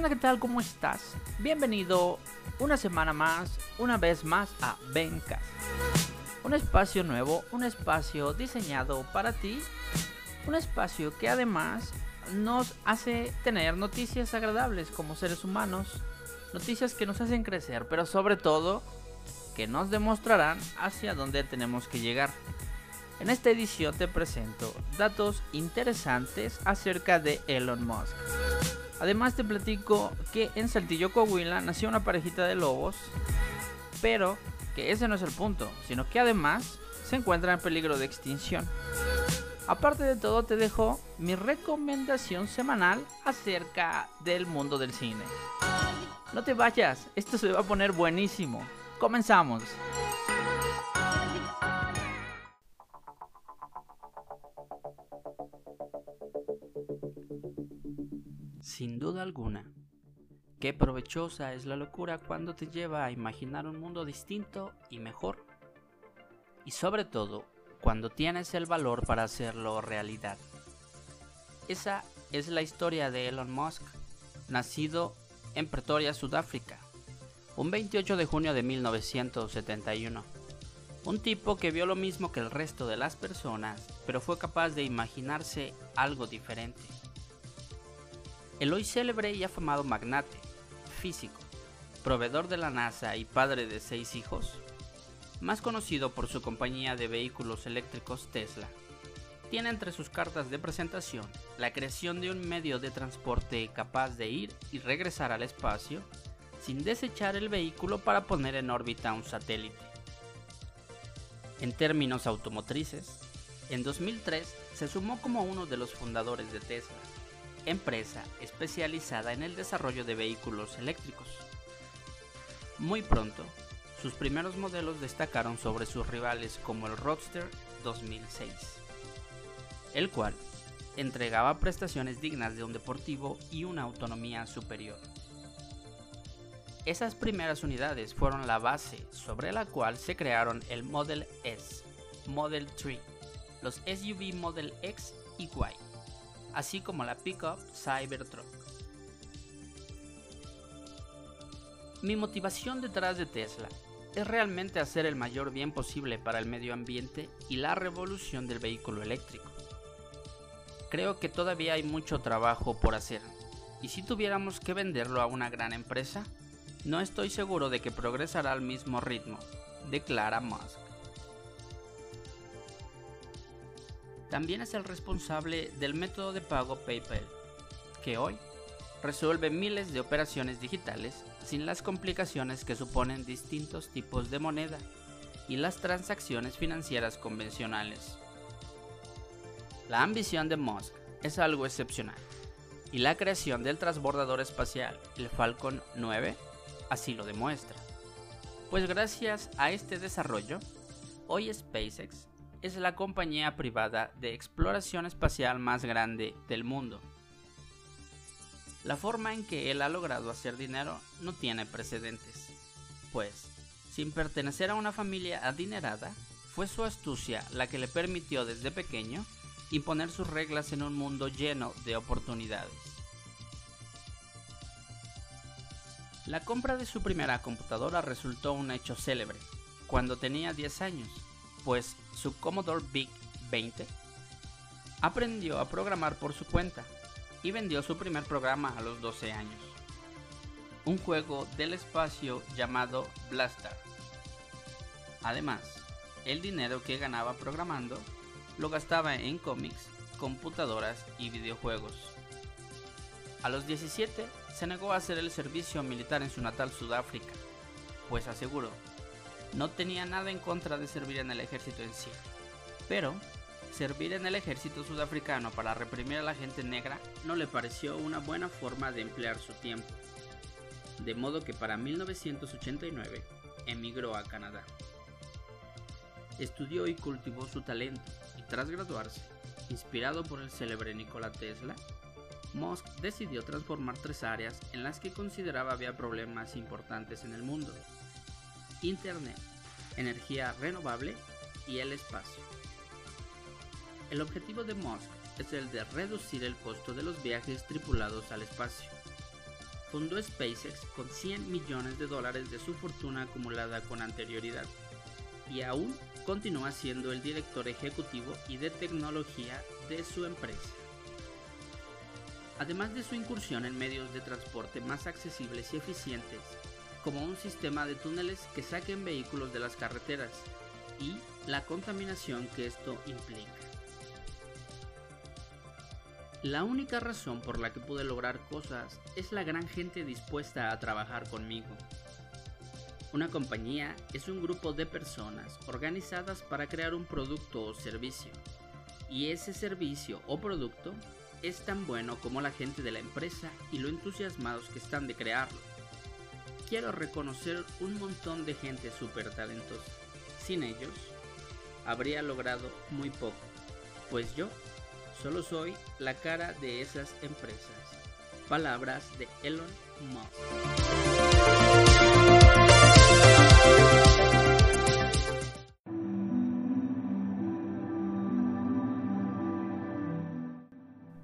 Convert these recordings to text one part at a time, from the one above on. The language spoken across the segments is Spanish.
onda? ¿Qué tal? ¿Cómo estás? Bienvenido una semana más, una vez más a Bencas. Un espacio nuevo, un espacio diseñado para ti, un espacio que además nos hace tener noticias agradables como seres humanos, noticias que nos hacen crecer, pero sobre todo que nos demostrarán hacia dónde tenemos que llegar. En esta edición te presento datos interesantes acerca de Elon Musk. Además te platico que en Saltillo, Coahuila nació una parejita de lobos, pero que ese no es el punto, sino que además se encuentra en peligro de extinción. Aparte de todo te dejo mi recomendación semanal acerca del mundo del cine. No te vayas, esto se va a poner buenísimo. Comenzamos. Alguna, qué provechosa es la locura cuando te lleva a imaginar un mundo distinto y mejor. Y sobre todo, cuando tienes el valor para hacerlo realidad. Esa es la historia de Elon Musk, nacido en Pretoria, Sudáfrica, un 28 de junio de 1971. Un tipo que vio lo mismo que el resto de las personas, pero fue capaz de imaginarse algo diferente. El hoy célebre y afamado magnate, físico, proveedor de la NASA y padre de seis hijos, más conocido por su compañía de vehículos eléctricos Tesla, tiene entre sus cartas de presentación la creación de un medio de transporte capaz de ir y regresar al espacio sin desechar el vehículo para poner en órbita un satélite. En términos automotrices, en 2003 se sumó como uno de los fundadores de Tesla, empresa especializada en el desarrollo de vehículos eléctricos. Muy pronto, sus primeros modelos destacaron sobre sus rivales como el Roadster 2006, el cual entregaba prestaciones dignas de un deportivo y una autonomía superior. Esas primeras unidades fueron la base sobre la cual se crearon el Model S, Model 3, los SUV Model X y Y, así como la pickup Cybertruck. Mi motivación detrás de Tesla es realmente hacer el mayor bien posible para el medio ambiente y la revolución del vehículo eléctrico. Creo que todavía hay mucho trabajo por hacer, y si tuviéramos que venderlo a una gran empresa, no estoy seguro de que progresará al mismo ritmo, declara Musk. También es el responsable del método de pago PayPal, que hoy resuelve miles de operaciones digitales sin las complicaciones que suponen distintos tipos de moneda y las transacciones financieras convencionales. La ambición de Musk es algo excepcional, y la creación del transbordador espacial, el Falcon 9, así lo demuestra. Pues gracias a este desarrollo, hoy SpaceX es la compañía privada de exploración espacial más grande del mundo. La forma en que él ha logrado hacer dinero no tiene precedentes, pues, sin pertenecer a una familia adinerada, fue su astucia la que le permitió desde pequeño imponer sus reglas en un mundo lleno de oportunidades. La compra de su primera computadora resultó un hecho célebre, cuando tenía 10 años, pues su Commodore VIC 20 aprendió a programar por su cuenta y vendió su primer programa a los 12 años. Un juego del espacio llamado Blaster. Además, el dinero que ganaba programando lo gastaba en cómics, computadoras y videojuegos. A los 17 se negó a hacer el servicio militar en su natal Sudáfrica, pues aseguró, no tenía nada en contra de servir en el ejército en sí, pero servir en el ejército sudafricano para reprimir a la gente negra no le pareció una buena forma de emplear su tiempo, de modo que para 1989 emigró a Canadá. Estudió y cultivó su talento y tras graduarse, inspirado por el célebre Nikola Tesla, Musk decidió transformar tres áreas en las que consideraba había problemas importantes en el mundo. Internet, energía renovable y el espacio. El objetivo de Musk es el de reducir el costo de los viajes tripulados al espacio. fundó SpaceX con 100 millones de dólares de su fortuna acumulada con anterioridad y aún continúa siendo el director ejecutivo y de tecnología de su empresa. Además de su incursión en medios de transporte más accesibles y eficientes, como un sistema de túneles que saquen vehículos de las carreteras y la contaminación que esto implica. La única razón por la que pude lograr cosas es la gran gente dispuesta a trabajar conmigo. Una compañía es un grupo de personas organizadas para crear un producto o servicio, y ese servicio o producto es tan bueno como la gente de la empresa y lo entusiasmados que están de crearlo. Quiero reconocer un montón de gente súper talentosa. Sin ellos, habría logrado muy poco, pues yo Solo soy la cara de esas empresas. Palabras de Elon Musk.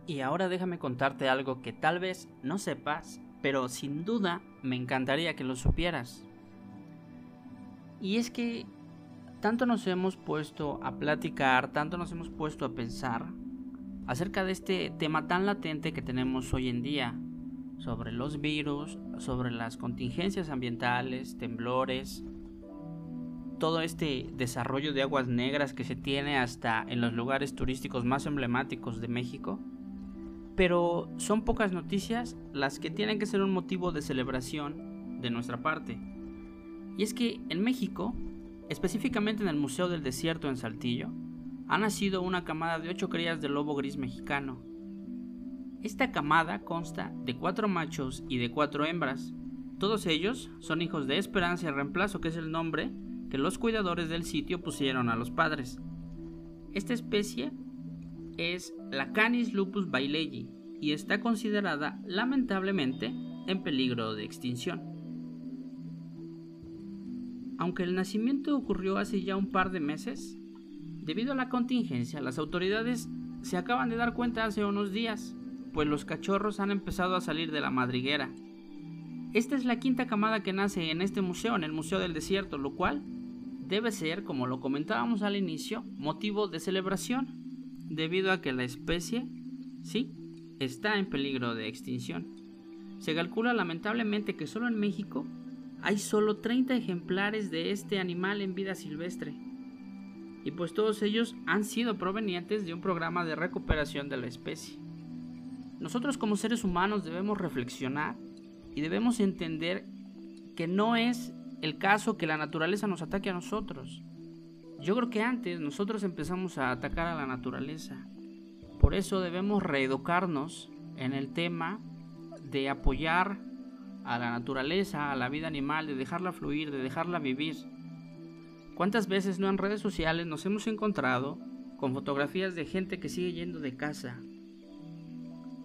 Y ahora déjame contarte algo que tal vez no sepas, pero sin duda me encantaría que lo supieras. Y es que tanto nos hemos puesto a platicar, tanto nos hemos puesto a pensar acerca de este tema tan latente que tenemos hoy en día, sobre los virus, sobre las contingencias ambientales, temblores, todo este desarrollo de aguas negras que se tiene hasta en los lugares turísticos más emblemáticos de México. Pero son pocas noticias las que tienen que ser un motivo de celebración de nuestra parte. Y es que en México, específicamente en el Museo del Desierto en Saltillo, ha nacido una camada de ocho crías de lobo gris mexicano. Esta camada consta de cuatro machos y de cuatro hembras. Todos ellos son hijos de Esperanza y Reemplazo, que es el nombre que los cuidadores del sitio pusieron a los padres. Esta especie es la Canis lupus bailegi y está considerada lamentablemente en peligro de extinción. Aunque el nacimiento ocurrió hace ya un par de meses, Debido a la contingencia, las autoridades se acaban de dar cuenta hace unos días, pues los cachorros han empezado a salir de la madriguera. Esta es la quinta camada que nace en este museo, en el Museo del Desierto, lo cual debe ser, como lo comentábamos al inicio, motivo de celebración, debido a que la especie, sí, está en peligro de extinción. Se calcula lamentablemente que solo en México hay solo 30 ejemplares de este animal en vida silvestre y pues todos ellos han sido provenientes de un programa de recuperación de la especie. Nosotros como seres humanos debemos reflexionar y debemos entender que no es el caso que la naturaleza nos ataque a nosotros. Yo creo que antes nosotros empezamos a atacar a la naturaleza. Por eso debemos reeducarnos en el tema de apoyar a la naturaleza, a la vida animal, de dejarla fluir, de dejarla vivir. ¿Cuántas veces no en redes sociales nos hemos encontrado con fotografías de gente que sigue yendo de casa?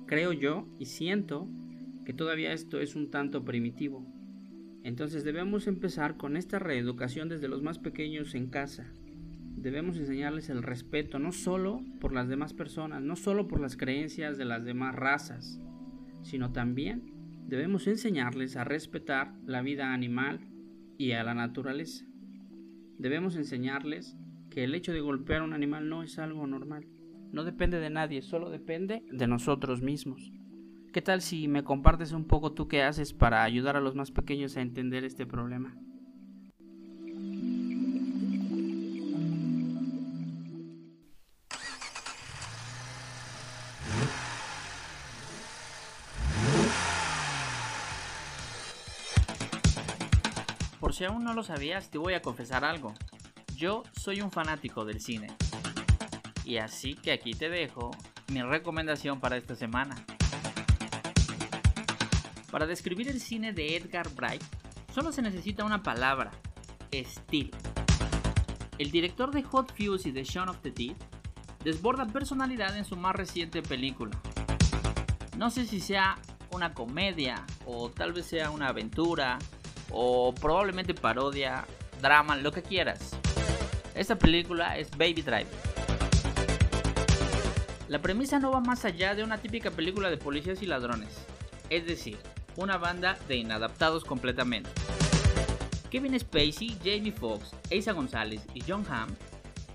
Creo yo y siento que todavía esto es un tanto primitivo. Entonces debemos empezar con esta reeducación desde los más pequeños en casa. Debemos enseñarles el respeto no solo por las demás personas, no solo por las creencias de las demás razas, sino también debemos enseñarles a respetar la vida animal y a la naturaleza. Debemos enseñarles que el hecho de golpear a un animal no es algo normal. No depende de nadie, solo depende de nosotros mismos. ¿Qué tal si me compartes un poco tú qué haces para ayudar a los más pequeños a entender este problema? Por si aún no lo sabías, te voy a confesar algo. Yo soy un fanático del cine. Y así que aquí te dejo mi recomendación para esta semana. Para describir el cine de Edgar Wright, solo se necesita una palabra, estilo. El director de Hot Fuse y de Shaun of the Dead desborda personalidad en su más reciente película. No sé si sea una comedia o tal vez sea una aventura o probablemente parodia, drama, lo que quieras. Esta película es Baby Driver. La premisa no va más allá de una típica película de policías y ladrones. Es decir, una banda de inadaptados completamente. Kevin Spacey, Jamie Foxx, Asa González y John Hamm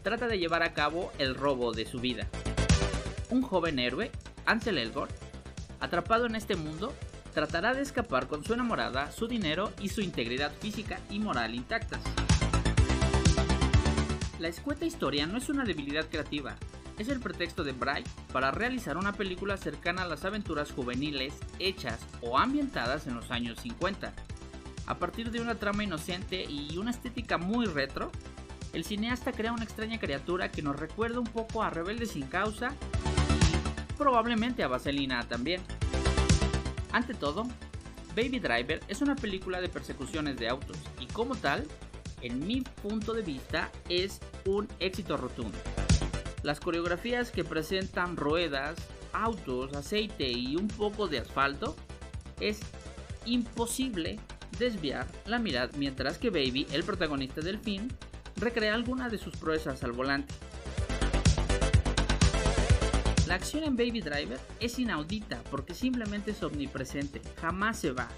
trata de llevar a cabo el robo de su vida. Un joven héroe, Ansel Elgort, atrapado en este mundo, tratará de escapar con su enamorada, su dinero y su integridad física y moral intactas. La escueta historia no es una debilidad creativa, es el pretexto de Bright para realizar una película cercana a las aventuras juveniles hechas o ambientadas en los años 50. A partir de una trama inocente y una estética muy retro, el cineasta crea una extraña criatura que nos recuerda un poco a Rebelde sin causa probablemente a Vaselina también. Ante todo, Baby Driver es una película de persecuciones de autos y como tal, en mi punto de vista, es un éxito rotundo. Las coreografías que presentan ruedas, autos, aceite y un poco de asfalto es imposible desviar la mirada mientras que Baby, el protagonista del film, recrea alguna de sus proezas al volante. La acción en Baby Driver es inaudita porque simplemente es omnipresente, jamás se va.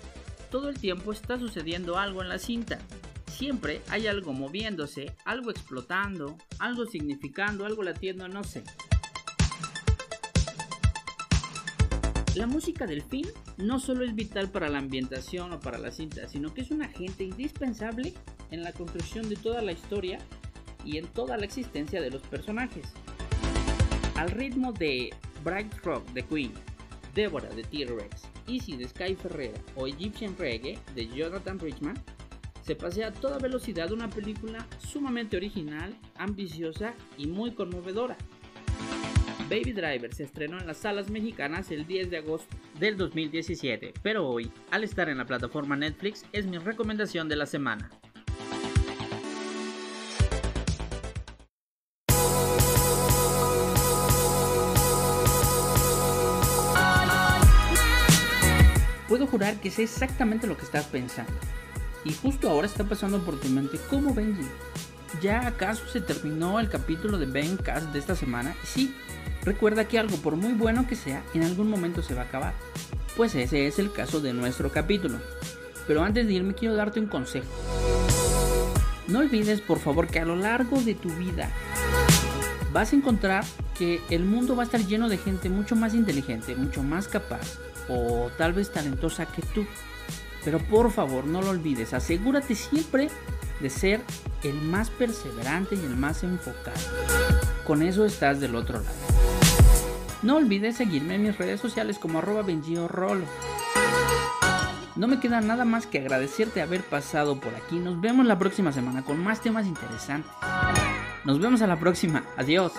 Todo el tiempo está sucediendo algo en la cinta, siempre hay algo moviéndose, algo explotando, algo significando, algo latiendo, no sé. La música del film no solo es vital para la ambientación o para la cinta, sino que es un agente indispensable en la construcción de toda la historia y en toda la existencia de los personajes. Al ritmo de Bright Rock de Queen, Deborah de T-Rex, Easy de Sky Ferreira o Egyptian Reggae de Jonathan Richman, se pasea a toda velocidad una película sumamente original, ambiciosa y muy conmovedora. Baby Driver se estrenó en las salas mexicanas el 10 de agosto del 2017, pero hoy, al estar en la plataforma Netflix, es mi recomendación de la semana. Jurar que sé exactamente lo que estás pensando. Y justo ahora está pasando por tu mente como Benji. ¿Ya acaso se terminó el capítulo de Ben Cast de esta semana? Sí, recuerda que algo por muy bueno que sea, en algún momento se va a acabar. Pues ese es el caso de nuestro capítulo. Pero antes de irme quiero darte un consejo. No olvides por favor que a lo largo de tu vida vas a encontrar que el mundo va a estar lleno de gente mucho más inteligente, mucho más capaz o tal vez talentosa que tú. Pero por favor, no lo olvides, asegúrate siempre de ser el más perseverante y el más enfocado. Con eso estás del otro lado. No olvides seguirme en mis redes sociales como arroba Rolo. No me queda nada más que agradecerte haber pasado por aquí. Nos vemos la próxima semana con más temas interesantes. Nos vemos a la próxima. Adiós.